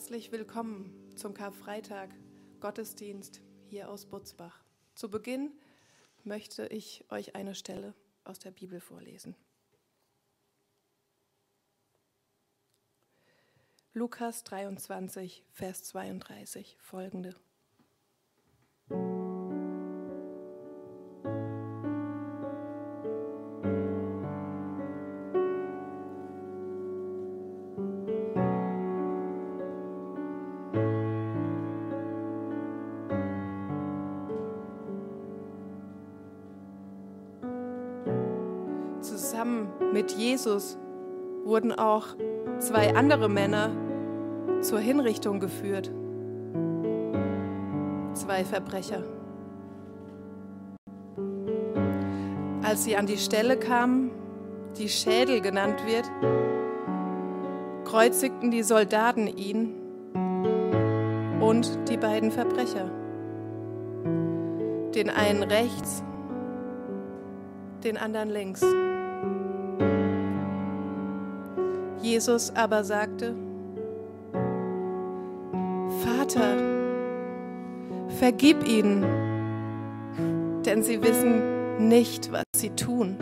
Herzlich willkommen zum Karfreitag Gottesdienst hier aus Butzbach. Zu Beginn möchte ich euch eine Stelle aus der Bibel vorlesen. Lukas 23, Vers 32 folgende. Jesus wurden auch zwei andere Männer zur Hinrichtung geführt. Zwei Verbrecher. Als sie an die Stelle kamen, die Schädel genannt wird, kreuzigten die Soldaten ihn und die beiden Verbrecher. Den einen rechts, den anderen links. Jesus aber sagte, Vater, vergib ihnen, denn sie wissen nicht, was sie tun.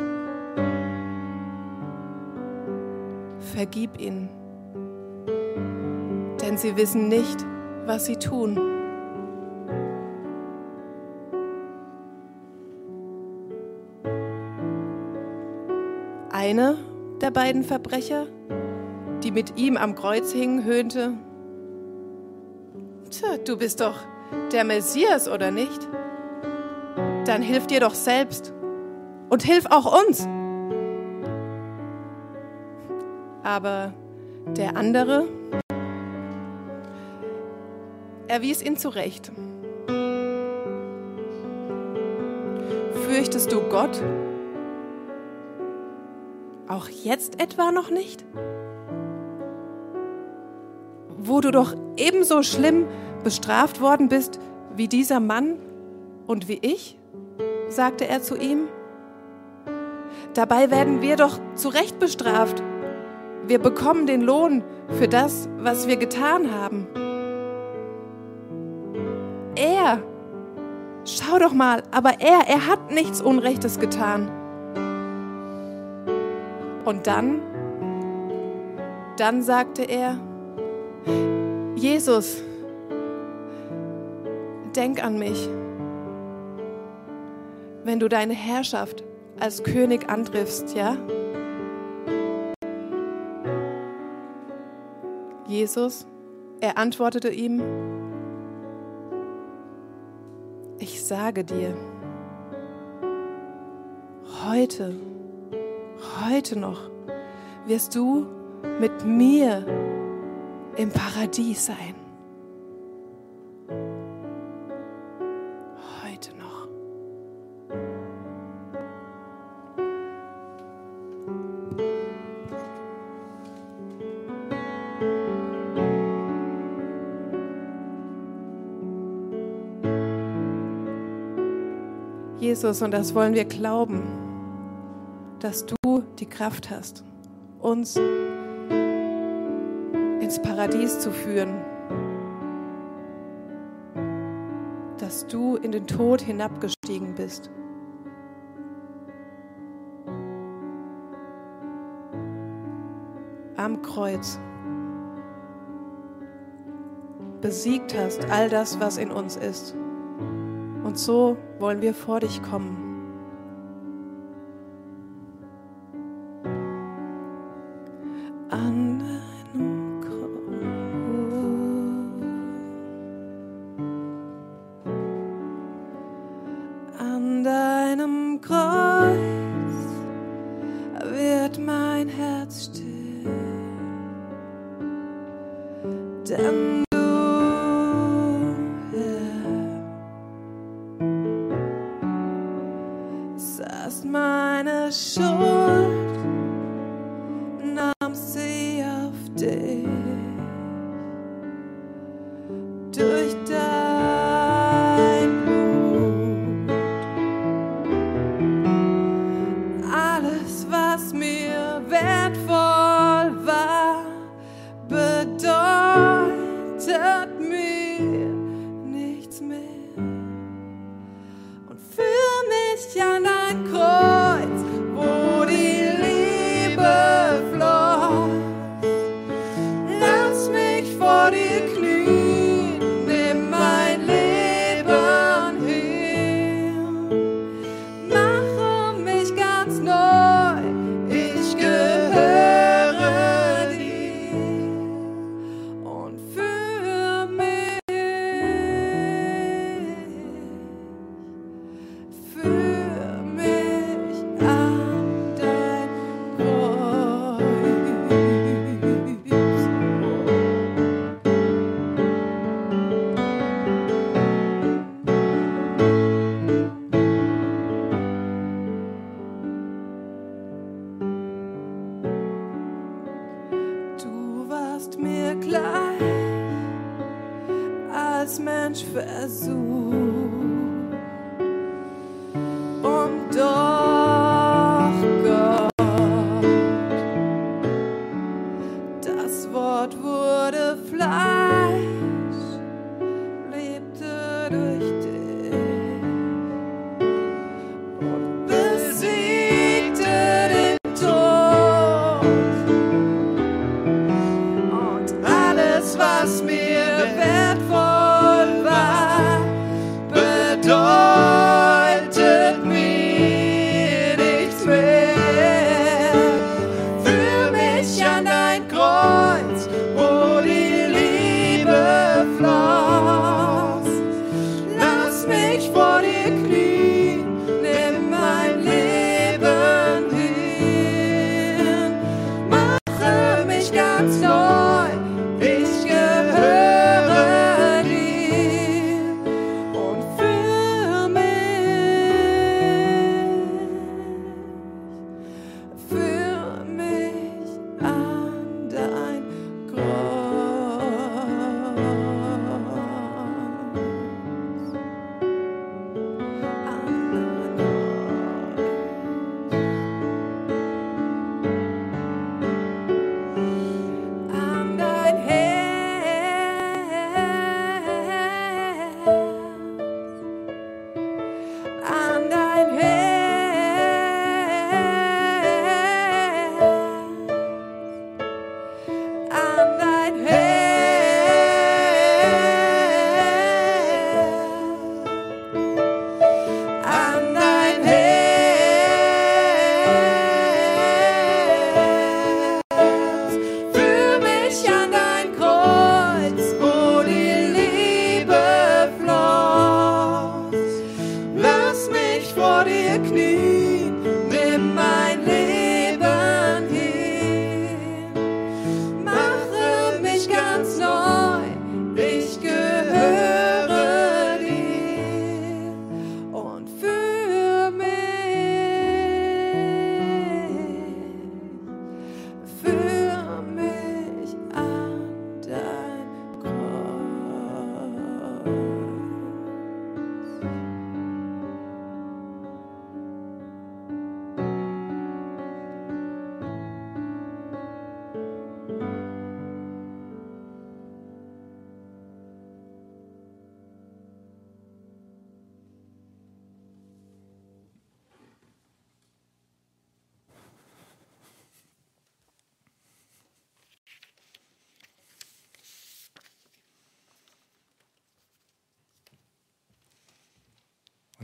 Vergib ihnen, denn sie wissen nicht, was sie tun. Eine der beiden Verbrecher, die mit ihm am Kreuz hingen, höhnte, Tja, du bist doch der Messias, oder nicht? Dann hilf dir doch selbst und hilf auch uns. Aber der andere, er wies ihn zurecht. Fürchtest du Gott? Auch jetzt etwa noch nicht? Wo du doch ebenso schlimm bestraft worden bist wie dieser Mann und wie ich? sagte er zu ihm. Dabei werden wir doch zu Recht bestraft. Wir bekommen den Lohn für das, was wir getan haben. Er, schau doch mal, aber er, er hat nichts Unrechtes getan. Und dann Dann sagte er, Jesus, denk an mich, wenn du deine Herrschaft als König antriffst, ja? Jesus, er antwortete ihm, ich sage dir, heute, heute noch wirst du mit mir im Paradies sein. Heute noch. Jesus, und das wollen wir glauben, dass du die Kraft hast, uns ins Paradies zu führen, dass du in den Tod hinabgestiegen bist. Am Kreuz besiegt hast all das, was in uns ist. Und so wollen wir vor dich kommen.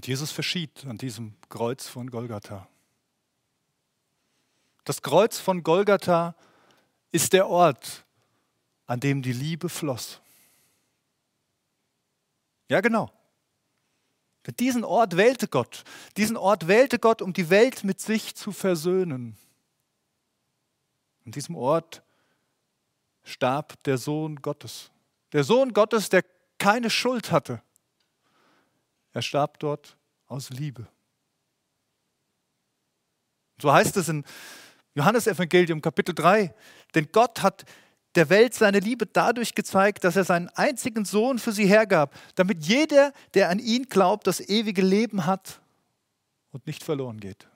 Und Jesus verschied an diesem Kreuz von Golgatha. Das Kreuz von Golgatha ist der Ort, an dem die Liebe floss. Ja, genau. Diesen Ort wählte Gott. Diesen Ort wählte Gott, um die Welt mit sich zu versöhnen. An diesem Ort starb der Sohn Gottes. Der Sohn Gottes, der keine Schuld hatte. Er starb dort aus Liebe. So heißt es in Johannesevangelium Kapitel 3. Denn Gott hat der Welt seine Liebe dadurch gezeigt, dass er seinen einzigen Sohn für sie hergab, damit jeder, der an ihn glaubt, das ewige Leben hat und nicht verloren geht.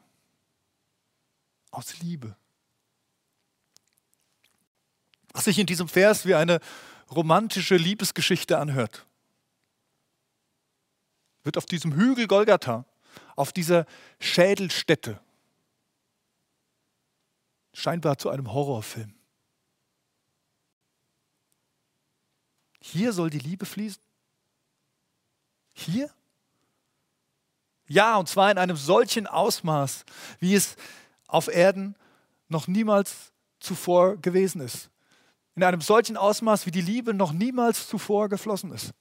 Aus Liebe. Was sich in diesem Vers wie eine romantische Liebesgeschichte anhört, wird auf diesem Hügel Golgatha, auf dieser Schädelstätte, scheinbar zu einem Horrorfilm. Hier soll die Liebe fließen? Hier? Ja, und zwar in einem solchen Ausmaß, wie es auf Erden noch niemals zuvor gewesen ist. In einem solchen Ausmaß, wie die Liebe noch niemals zuvor geflossen ist.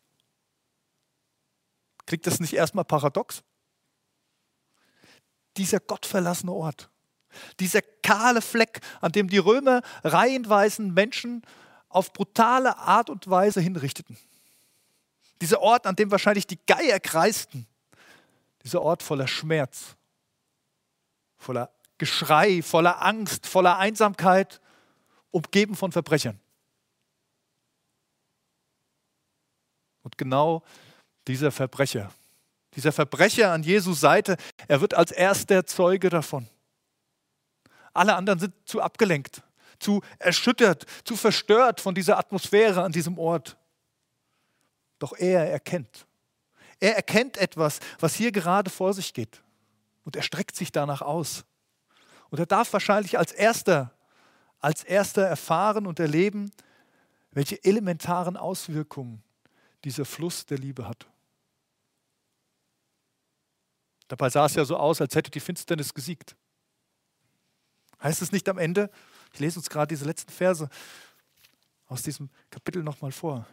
Klingt das nicht erstmal paradox? Dieser gottverlassene Ort, dieser kahle Fleck, an dem die Römer reihenweisen Menschen auf brutale Art und Weise hinrichteten. Dieser Ort, an dem wahrscheinlich die Geier kreisten. Dieser Ort voller Schmerz, voller Geschrei, voller Angst, voller Einsamkeit, umgeben von Verbrechern. Und genau dieser Verbrecher, dieser Verbrecher an Jesus Seite, er wird als erster Zeuge davon. Alle anderen sind zu abgelenkt zu erschüttert, zu verstört von dieser Atmosphäre an diesem Ort. Doch er erkennt. Er erkennt etwas, was hier gerade vor sich geht. Und er streckt sich danach aus. Und er darf wahrscheinlich als erster, als erster erfahren und erleben, welche elementaren Auswirkungen dieser Fluss der Liebe hat. Dabei sah es ja so aus, als hätte die Finsternis gesiegt. Heißt es nicht am Ende, ich lese uns gerade diese letzten Verse aus diesem Kapitel nochmal vor.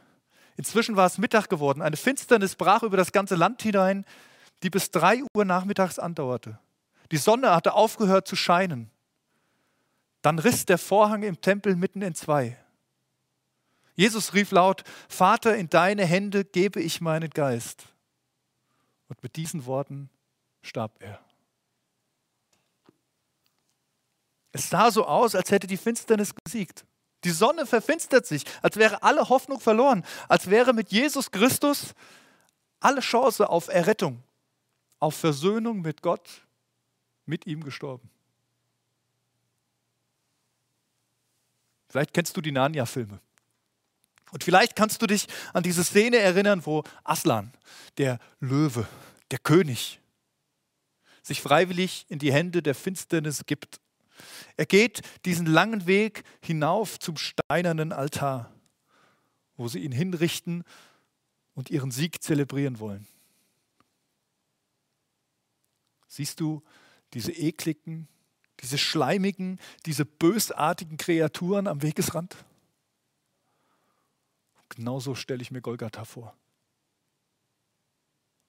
Inzwischen war es Mittag geworden. Eine Finsternis brach über das ganze Land hinein, die bis drei Uhr nachmittags andauerte. Die Sonne hatte aufgehört zu scheinen. Dann riss der Vorhang im Tempel mitten in zwei. Jesus rief laut, Vater, in deine Hände gebe ich meinen Geist. Und mit diesen Worten starb er. Es sah so aus, als hätte die Finsternis gesiegt. Die Sonne verfinstert sich, als wäre alle Hoffnung verloren, als wäre mit Jesus Christus alle Chance auf Errettung, auf Versöhnung mit Gott, mit ihm gestorben. Vielleicht kennst du die Narnia-Filme. Und vielleicht kannst du dich an diese Szene erinnern, wo Aslan, der Löwe, der König, sich freiwillig in die Hände der Finsternis gibt er geht diesen langen Weg hinauf zum steinernen Altar, wo sie ihn hinrichten und ihren Sieg zelebrieren wollen. Siehst du diese ekligen, diese schleimigen, diese bösartigen Kreaturen am Wegesrand? Genauso stelle ich mir Golgatha vor.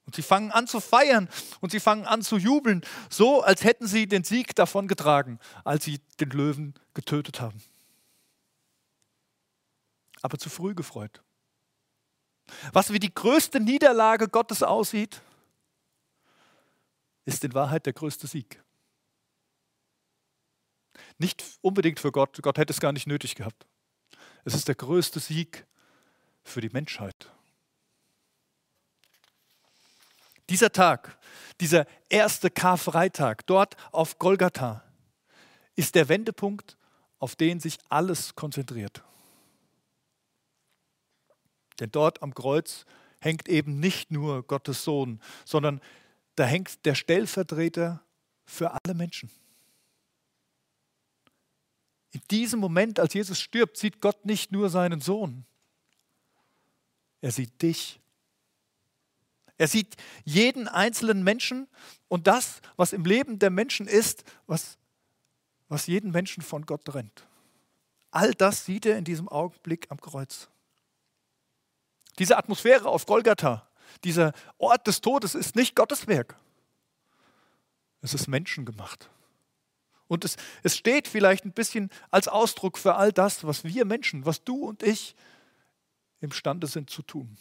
Und sie fangen an zu feiern und sie fangen an zu jubeln, so als hätten sie den Sieg davongetragen, als sie den Löwen getötet haben. Aber zu früh gefreut. Was wie die größte Niederlage Gottes aussieht, ist in Wahrheit der größte Sieg. Nicht unbedingt für Gott, Gott hätte es gar nicht nötig gehabt. Es ist der größte Sieg für die Menschheit. Dieser Tag, dieser erste Karfreitag dort auf Golgatha, ist der Wendepunkt, auf den sich alles konzentriert. Denn dort am Kreuz hängt eben nicht nur Gottes Sohn, sondern da hängt der Stellvertreter für alle Menschen. In diesem Moment, als Jesus stirbt, sieht Gott nicht nur seinen Sohn, er sieht dich Er sieht jeden einzelnen Menschen und das, was im Leben der Menschen ist, was, was jeden Menschen von Gott trennt. All das sieht er in diesem Augenblick am Kreuz. Diese Atmosphäre auf Golgatha, dieser Ort des Todes ist nicht Gottes Werk. Es ist menschengemacht. Und es, es steht vielleicht ein bisschen als Ausdruck für all das, was wir Menschen, was du und ich imstande sind zu tun.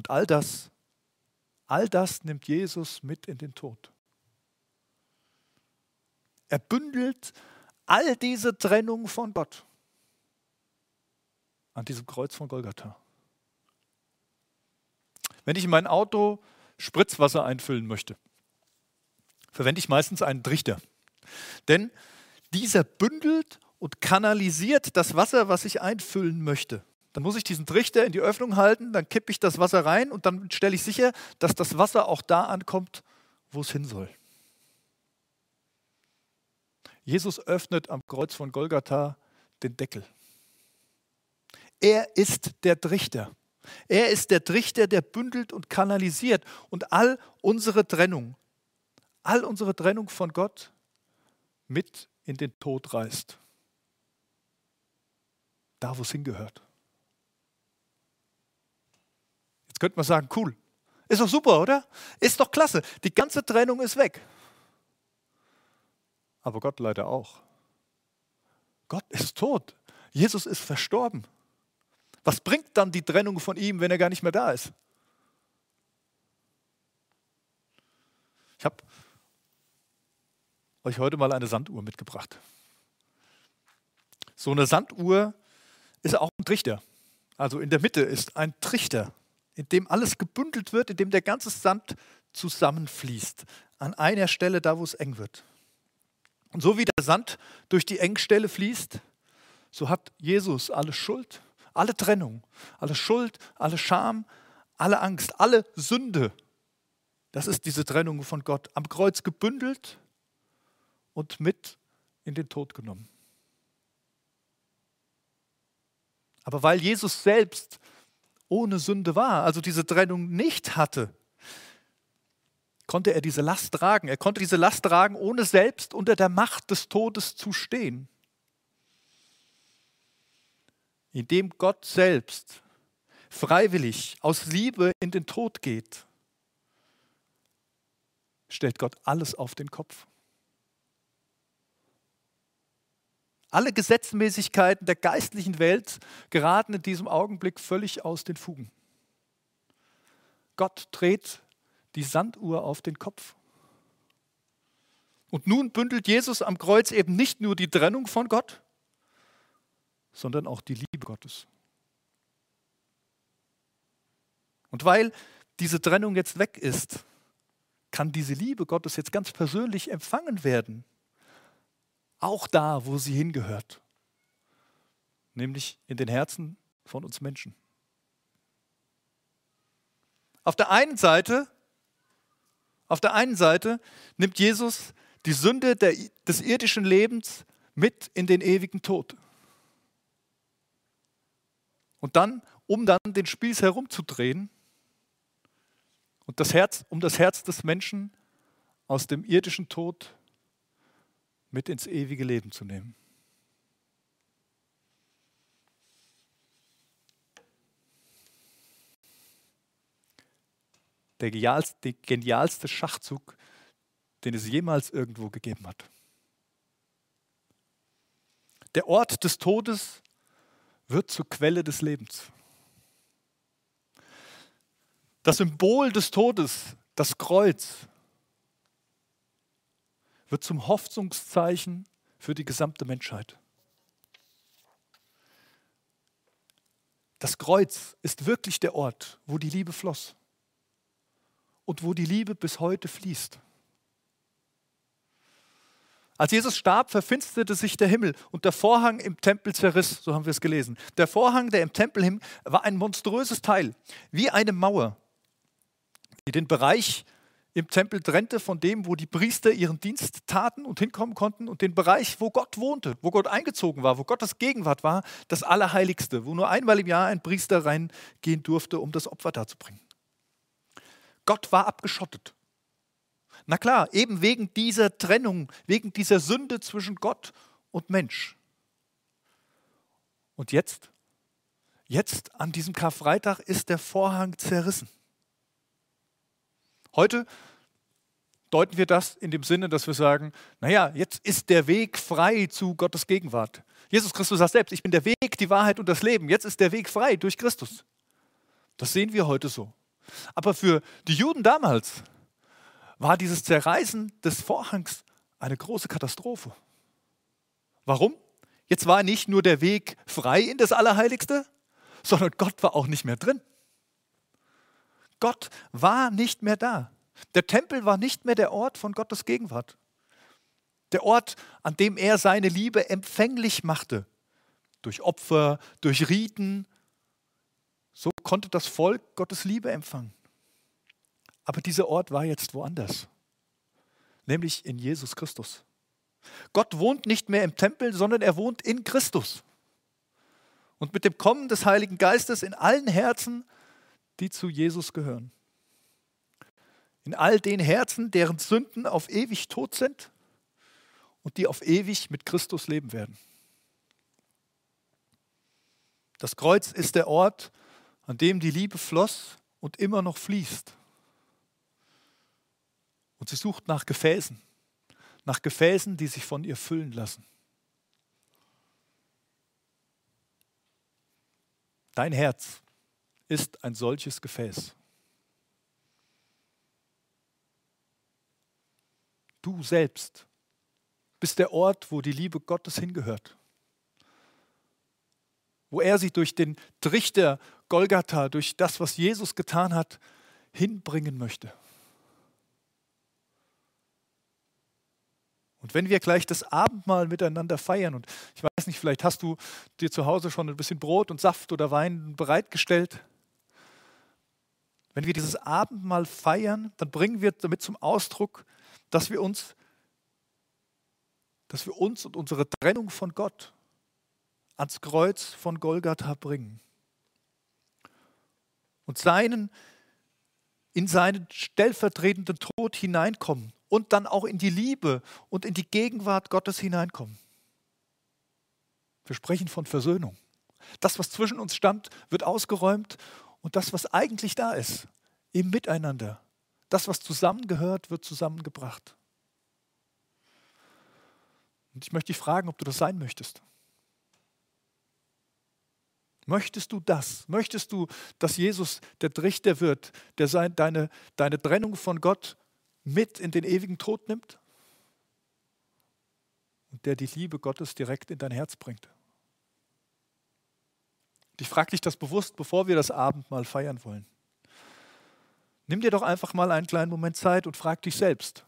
Und all das, all das nimmt Jesus mit in den Tod. Er bündelt all diese Trennung von Gott an diesem Kreuz von Golgatha. Wenn ich in mein Auto Spritzwasser einfüllen möchte, verwende ich meistens einen Trichter. Denn dieser bündelt und kanalisiert das Wasser, was ich einfüllen möchte. Dann muss ich diesen Trichter in die Öffnung halten, dann kippe ich das Wasser rein und dann stelle ich sicher, dass das Wasser auch da ankommt, wo es hin soll. Jesus öffnet am Kreuz von Golgatha den Deckel. Er ist der Trichter. Er ist der Trichter, der bündelt und kanalisiert und all unsere Trennung, all unsere Trennung von Gott mit in den Tod reißt. Da, wo es hingehört. Könnte man sagen, cool. Ist doch super, oder? Ist doch klasse. Die ganze Trennung ist weg. Aber Gott leider auch. Gott ist tot. Jesus ist verstorben. Was bringt dann die Trennung von ihm, wenn er gar nicht mehr da ist? Ich habe euch heute mal eine Sanduhr mitgebracht. So eine Sanduhr ist auch ein Trichter. Also in der Mitte ist ein Trichter, in dem alles gebündelt wird, in dem der ganze Sand zusammenfließt. An einer Stelle, da wo es eng wird. Und so wie der Sand durch die Engstelle fließt, so hat Jesus alle Schuld, alle Trennung, alle Schuld, alle Scham, alle Angst, alle Sünde. Das ist diese Trennung von Gott am Kreuz gebündelt und mit in den Tod genommen. Aber weil Jesus selbst ohne Sünde war, also diese Trennung nicht hatte, konnte er diese Last tragen. Er konnte diese Last tragen, ohne selbst unter der Macht des Todes zu stehen. Indem Gott selbst freiwillig aus Liebe in den Tod geht, stellt Gott alles auf den Kopf. Alle Gesetzmäßigkeiten der geistlichen Welt geraten in diesem Augenblick völlig aus den Fugen. Gott dreht die Sanduhr auf den Kopf. Und nun bündelt Jesus am Kreuz eben nicht nur die Trennung von Gott, sondern auch die Liebe Gottes. Und weil diese Trennung jetzt weg ist, kann diese Liebe Gottes jetzt ganz persönlich empfangen werden auch da, wo sie hingehört, nämlich in den Herzen von uns Menschen. Auf der einen Seite, auf der einen Seite nimmt Jesus die Sünde der, des irdischen Lebens mit in den ewigen Tod. Und dann, um dann den Spieß herumzudrehen und das Herz, um das Herz des Menschen aus dem irdischen Tod mit ins ewige Leben zu nehmen. Der genialste, genialste Schachzug, den es jemals irgendwo gegeben hat. Der Ort des Todes wird zur Quelle des Lebens. Das Symbol des Todes, das Kreuz, wird zum Hoffnungszeichen für die gesamte Menschheit. Das Kreuz ist wirklich der Ort, wo die Liebe floss und wo die Liebe bis heute fließt. Als Jesus starb, verfinsterte sich der Himmel und der Vorhang im Tempel zerriss, so haben wir es gelesen. Der Vorhang, der im Tempel hing, war ein monströses Teil, wie eine Mauer, die den Bereich im Tempel trennte von dem, wo die Priester ihren Dienst taten und hinkommen konnten und den Bereich, wo Gott wohnte, wo Gott eingezogen war, wo Gottes Gegenwart war, das Allerheiligste, wo nur einmal im Jahr ein Priester reingehen durfte, um das Opfer darzubringen. Gott war abgeschottet. Na klar, eben wegen dieser Trennung, wegen dieser Sünde zwischen Gott und Mensch. Und jetzt, jetzt an diesem Karfreitag ist der Vorhang zerrissen. Heute deuten wir das in dem Sinne, dass wir sagen, naja, jetzt ist der Weg frei zu Gottes Gegenwart. Jesus Christus sagt selbst, ich bin der Weg, die Wahrheit und das Leben. Jetzt ist der Weg frei durch Christus. Das sehen wir heute so. Aber für die Juden damals war dieses Zerreißen des Vorhangs eine große Katastrophe. Warum? Jetzt war nicht nur der Weg frei in das Allerheiligste, sondern Gott war auch nicht mehr drin. Gott war nicht mehr da. Der Tempel war nicht mehr der Ort von Gottes Gegenwart. Der Ort, an dem er seine Liebe empfänglich machte. Durch Opfer, durch Riten. So konnte das Volk Gottes Liebe empfangen. Aber dieser Ort war jetzt woanders. Nämlich in Jesus Christus. Gott wohnt nicht mehr im Tempel, sondern er wohnt in Christus. Und mit dem Kommen des Heiligen Geistes in allen Herzen die zu Jesus gehören. In all den Herzen, deren Sünden auf ewig tot sind und die auf ewig mit Christus leben werden. Das Kreuz ist der Ort, an dem die Liebe floss und immer noch fließt. Und sie sucht nach Gefäßen, nach Gefäßen, die sich von ihr füllen lassen. Dein Herz ist ein solches Gefäß. Du selbst bist der Ort, wo die Liebe Gottes hingehört. Wo er sie durch den Trichter Golgatha, durch das, was Jesus getan hat, hinbringen möchte. Und wenn wir gleich das Abendmahl miteinander feiern, und ich weiß nicht, vielleicht hast du dir zu Hause schon ein bisschen Brot und Saft oder Wein bereitgestellt, wenn wir dieses Abendmahl feiern, dann bringen wir damit zum Ausdruck, dass wir uns, dass wir uns und unsere Trennung von Gott ans Kreuz von Golgatha bringen. Und seinen, in seinen stellvertretenden Tod hineinkommen und dann auch in die Liebe und in die Gegenwart Gottes hineinkommen. Wir sprechen von Versöhnung. Das, was zwischen uns stand, wird ausgeräumt und das, was eigentlich da ist, im Miteinander, das, was zusammengehört, wird zusammengebracht. Und ich möchte dich fragen, ob du das sein möchtest. Möchtest du das? Möchtest du, dass Jesus der Trichter wird, der sein, deine, deine Trennung von Gott mit in den ewigen Tod nimmt? Und der die Liebe Gottes direkt in dein Herz bringt? Ich frage dich das bewusst, bevor wir das Abendmahl feiern wollen. Nimm dir doch einfach mal einen kleinen Moment Zeit und frag dich selbst.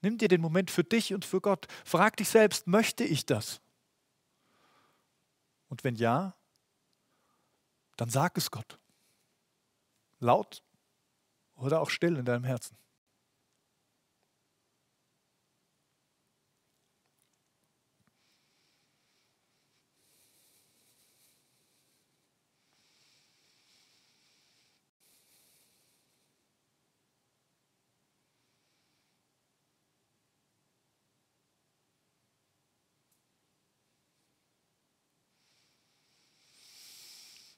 Nimm dir den Moment für dich und für Gott. Frag dich selbst, möchte ich das? Und wenn ja, dann sag es Gott. Laut oder auch still in deinem Herzen.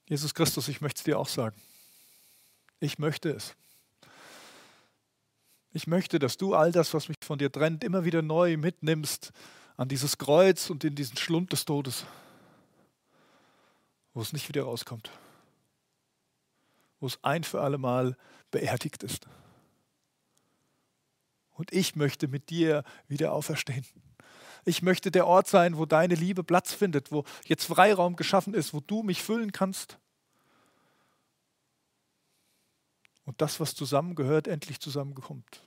Jesus Christus, ich möchte es dir auch sagen. Ich möchte es. Ich möchte, dass du all das, was mich von dir trennt, immer wieder neu mitnimmst an dieses Kreuz und in diesen Schlund des Todes, wo es nicht wieder rauskommt, wo es ein für alle Mal beerdigt ist. Und ich möchte mit dir wieder auferstehen. Ich möchte der Ort sein, wo deine Liebe Platz findet, wo jetzt Freiraum geschaffen ist, wo du mich füllen kannst. Und das, was zusammengehört, endlich zusammenkommt.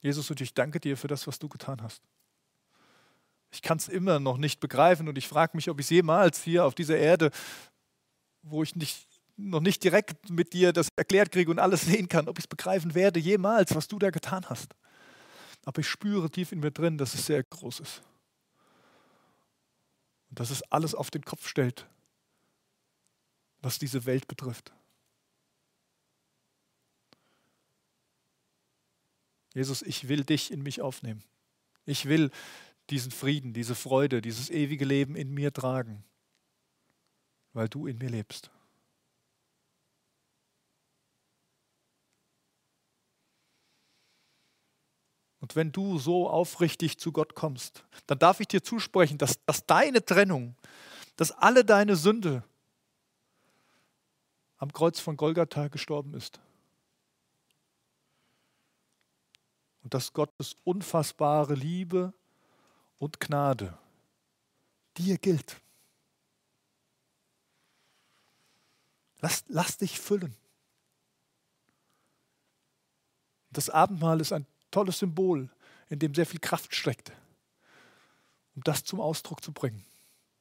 Jesus, und ich danke dir für das, was du getan hast. Ich kann es immer noch nicht begreifen und ich frage mich, ob ich jemals hier auf dieser Erde, wo ich nicht noch nicht direkt mit dir das erklärt kriege und alles sehen kann, ob ich es begreifen werde, jemals, was du da getan hast. Aber ich spüre tief in mir drin, dass es sehr groß ist. Und dass es alles auf den Kopf stellt, was diese Welt betrifft. Jesus, ich will dich in mich aufnehmen. Ich will diesen Frieden, diese Freude, dieses ewige Leben in mir tragen, weil du in mir lebst. Und wenn du so aufrichtig zu Gott kommst, dann darf ich dir zusprechen, dass, dass deine Trennung, dass alle deine Sünde am Kreuz von Golgatha gestorben ist. Und dass Gottes unfassbare Liebe und Gnade dir gilt. Lass, lass dich füllen. Das Abendmahl ist ein tolles Symbol, in dem sehr viel Kraft steckt, um das zum Ausdruck zu bringen.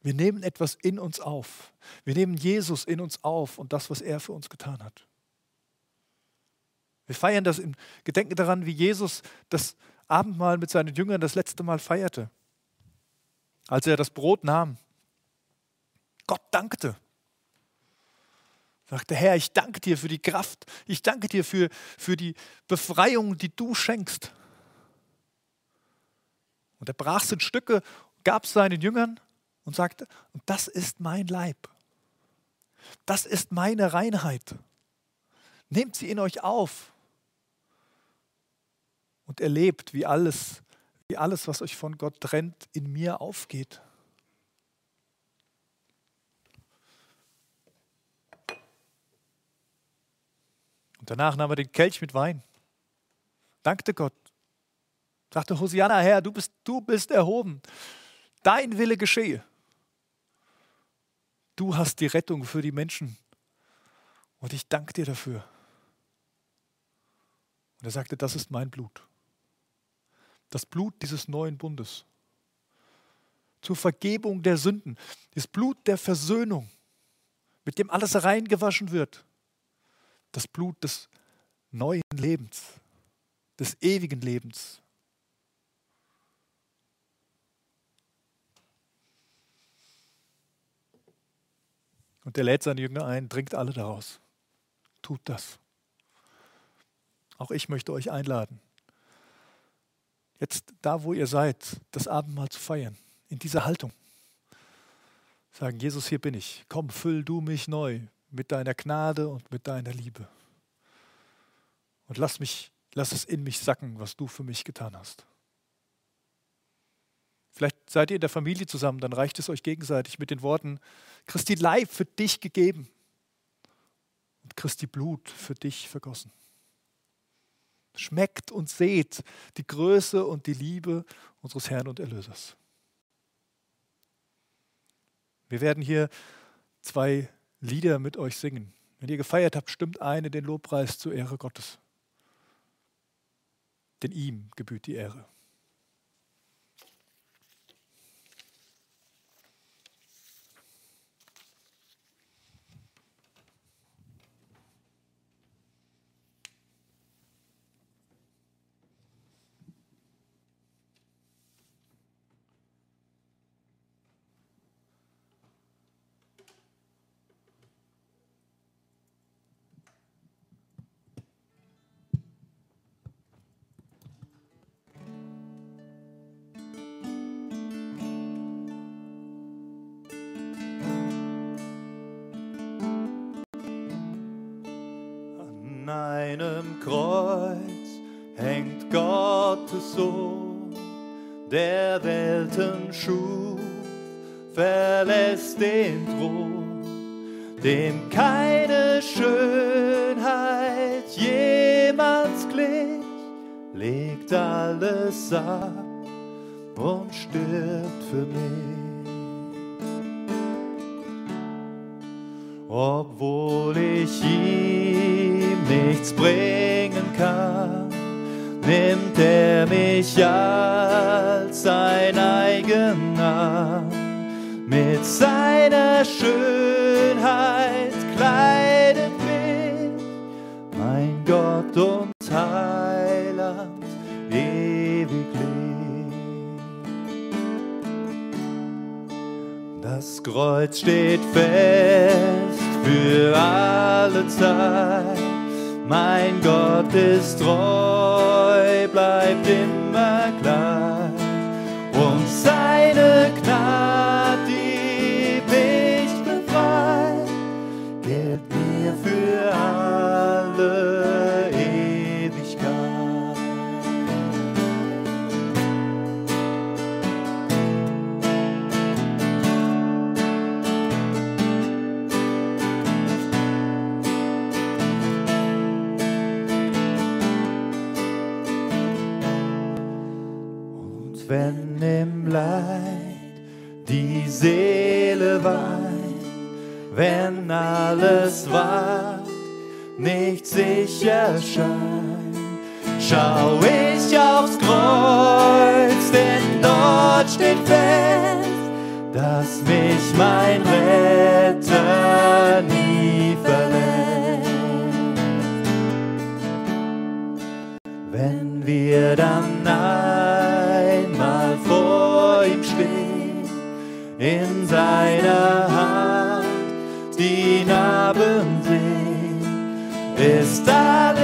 Wir nehmen etwas in uns auf. Wir nehmen Jesus in uns auf und das, was er für uns getan hat. Wir feiern das im Gedenken daran, wie Jesus das Abendmahl mit seinen Jüngern das letzte Mal feierte. Als er das Brot nahm, Gott dankte. Sagte, Herr, ich danke dir für die Kraft, ich danke dir für, für die Befreiung, die du schenkst. Und er brach es in Stücke, gab es seinen Jüngern und sagte, und das ist mein Leib. Das ist meine Reinheit. Nehmt sie in euch auf und erlebt, wie alles, wie alles, was euch von Gott trennt, in mir aufgeht. Und danach nahm er den Kelch mit Wein, dankte Gott, sagte Hosianna, Herr, du bist, du bist erhoben, dein Wille geschehe. Du hast die Rettung für die Menschen und ich danke dir dafür. Und er sagte, das ist mein Blut. Das Blut dieses neuen Bundes. Zur Vergebung der Sünden. Das Blut der Versöhnung, mit dem alles reingewaschen wird das Blut des neuen Lebens, des ewigen Lebens. Und er lädt seine Jünger ein, trinkt alle daraus. Tut das. Auch ich möchte euch einladen, jetzt da, wo ihr seid, das Abendmahl zu feiern, in dieser Haltung. Sagen, Jesus, hier bin ich. Komm, füll du mich neu mit deiner Gnade und mit deiner Liebe. Und lass mich, lass es in mich sacken, was du für mich getan hast. Vielleicht seid ihr in der Familie zusammen, dann reicht es euch gegenseitig mit den Worten, Christi Leib für dich gegeben und Christi Blut für dich vergossen. Schmeckt und seht die Größe und die Liebe unseres Herrn und Erlösers. Wir werden hier zwei Lieder mit euch singen. Wenn ihr gefeiert habt, stimmt eine den Lobpreis zur Ehre Gottes. Denn ihm gebührt die Ehre. Sohn, der Welten schuf, verlässt den Thron, dem keine Schönheit jemals glich, legt alles ab und stirbt für mich. Obwohl Kreuz steht fest für alle Zeit. Mein Gott ist treu, bleibt immer klar. denn alles wagt, nicht sicher scheint. Schau ich aufs Kreuz, denn dort steht fest, dass mich mein Retter nie verlässt. Wenn wir dann einmal vor ihm stehen, in seiner está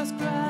Just grass.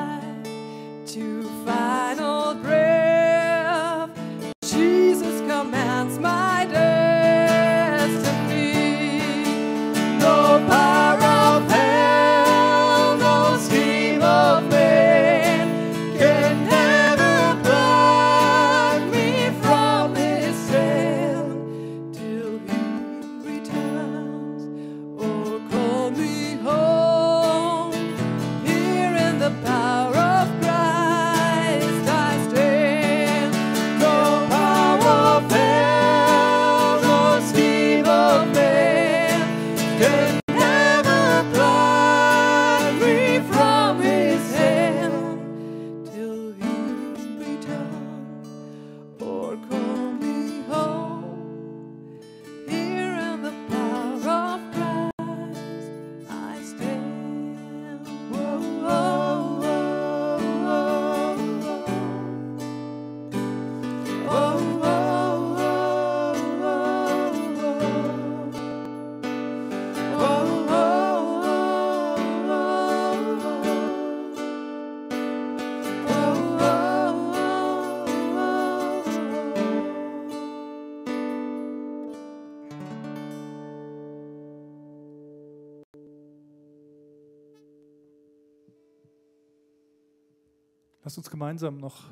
Lass uns gemeinsam noch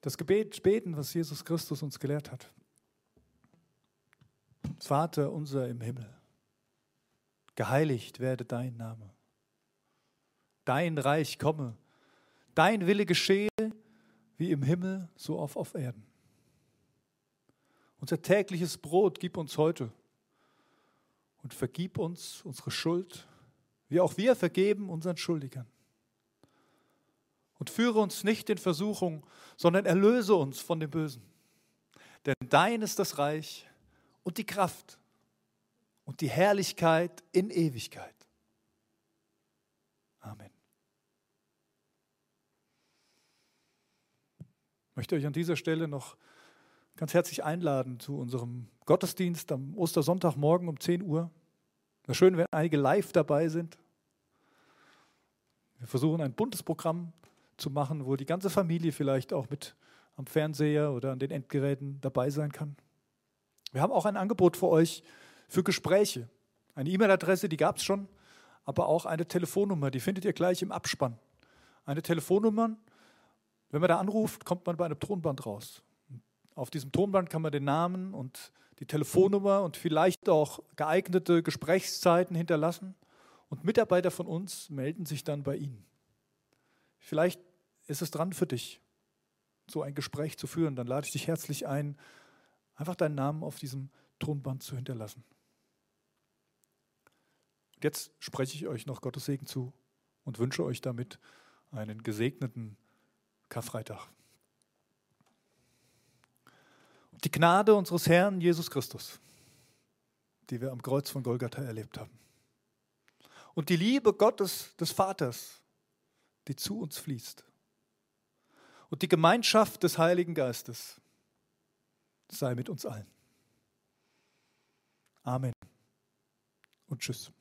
das Gebet beten, was Jesus Christus uns gelehrt hat. Vater unser im Himmel, geheiligt werde dein Name. Dein Reich komme, dein Wille geschehe, wie im Himmel, so auch auf Erden. Unser tägliches Brot gib uns heute und vergib uns unsere Schuld, wie auch wir vergeben unseren Schuldigern. Und führe uns nicht in Versuchung, sondern erlöse uns von dem Bösen. Denn dein ist das Reich und die Kraft und die Herrlichkeit in Ewigkeit. Amen. Ich möchte euch an dieser Stelle noch ganz herzlich einladen zu unserem Gottesdienst am Ostersonntagmorgen um 10 Uhr. Wäre schön, wenn einige live dabei sind. Wir versuchen ein buntes Programm zu machen, wo die ganze Familie vielleicht auch mit am Fernseher oder an den Endgeräten dabei sein kann. Wir haben auch ein Angebot für euch für Gespräche. Eine E-Mail-Adresse, die gab es schon, aber auch eine Telefonnummer, die findet ihr gleich im Abspann. Eine Telefonnummer, wenn man da anruft, kommt man bei einem Tonband raus. Auf diesem Tonband kann man den Namen und die Telefonnummer und vielleicht auch geeignete Gesprächszeiten hinterlassen. Und Mitarbeiter von uns melden sich dann bei Ihnen. Vielleicht ist es dran für dich, so ein Gespräch zu führen. Dann lade ich dich herzlich ein, einfach deinen Namen auf diesem Tonband zu hinterlassen. Jetzt spreche ich euch noch Gottes Segen zu und wünsche euch damit einen gesegneten Karfreitag. Die Gnade unseres Herrn Jesus Christus, die wir am Kreuz von Golgatha erlebt haben. Und die Liebe Gottes des Vaters, die zu uns fließt. Und die Gemeinschaft des Heiligen Geistes sei mit uns allen. Amen und tschüss.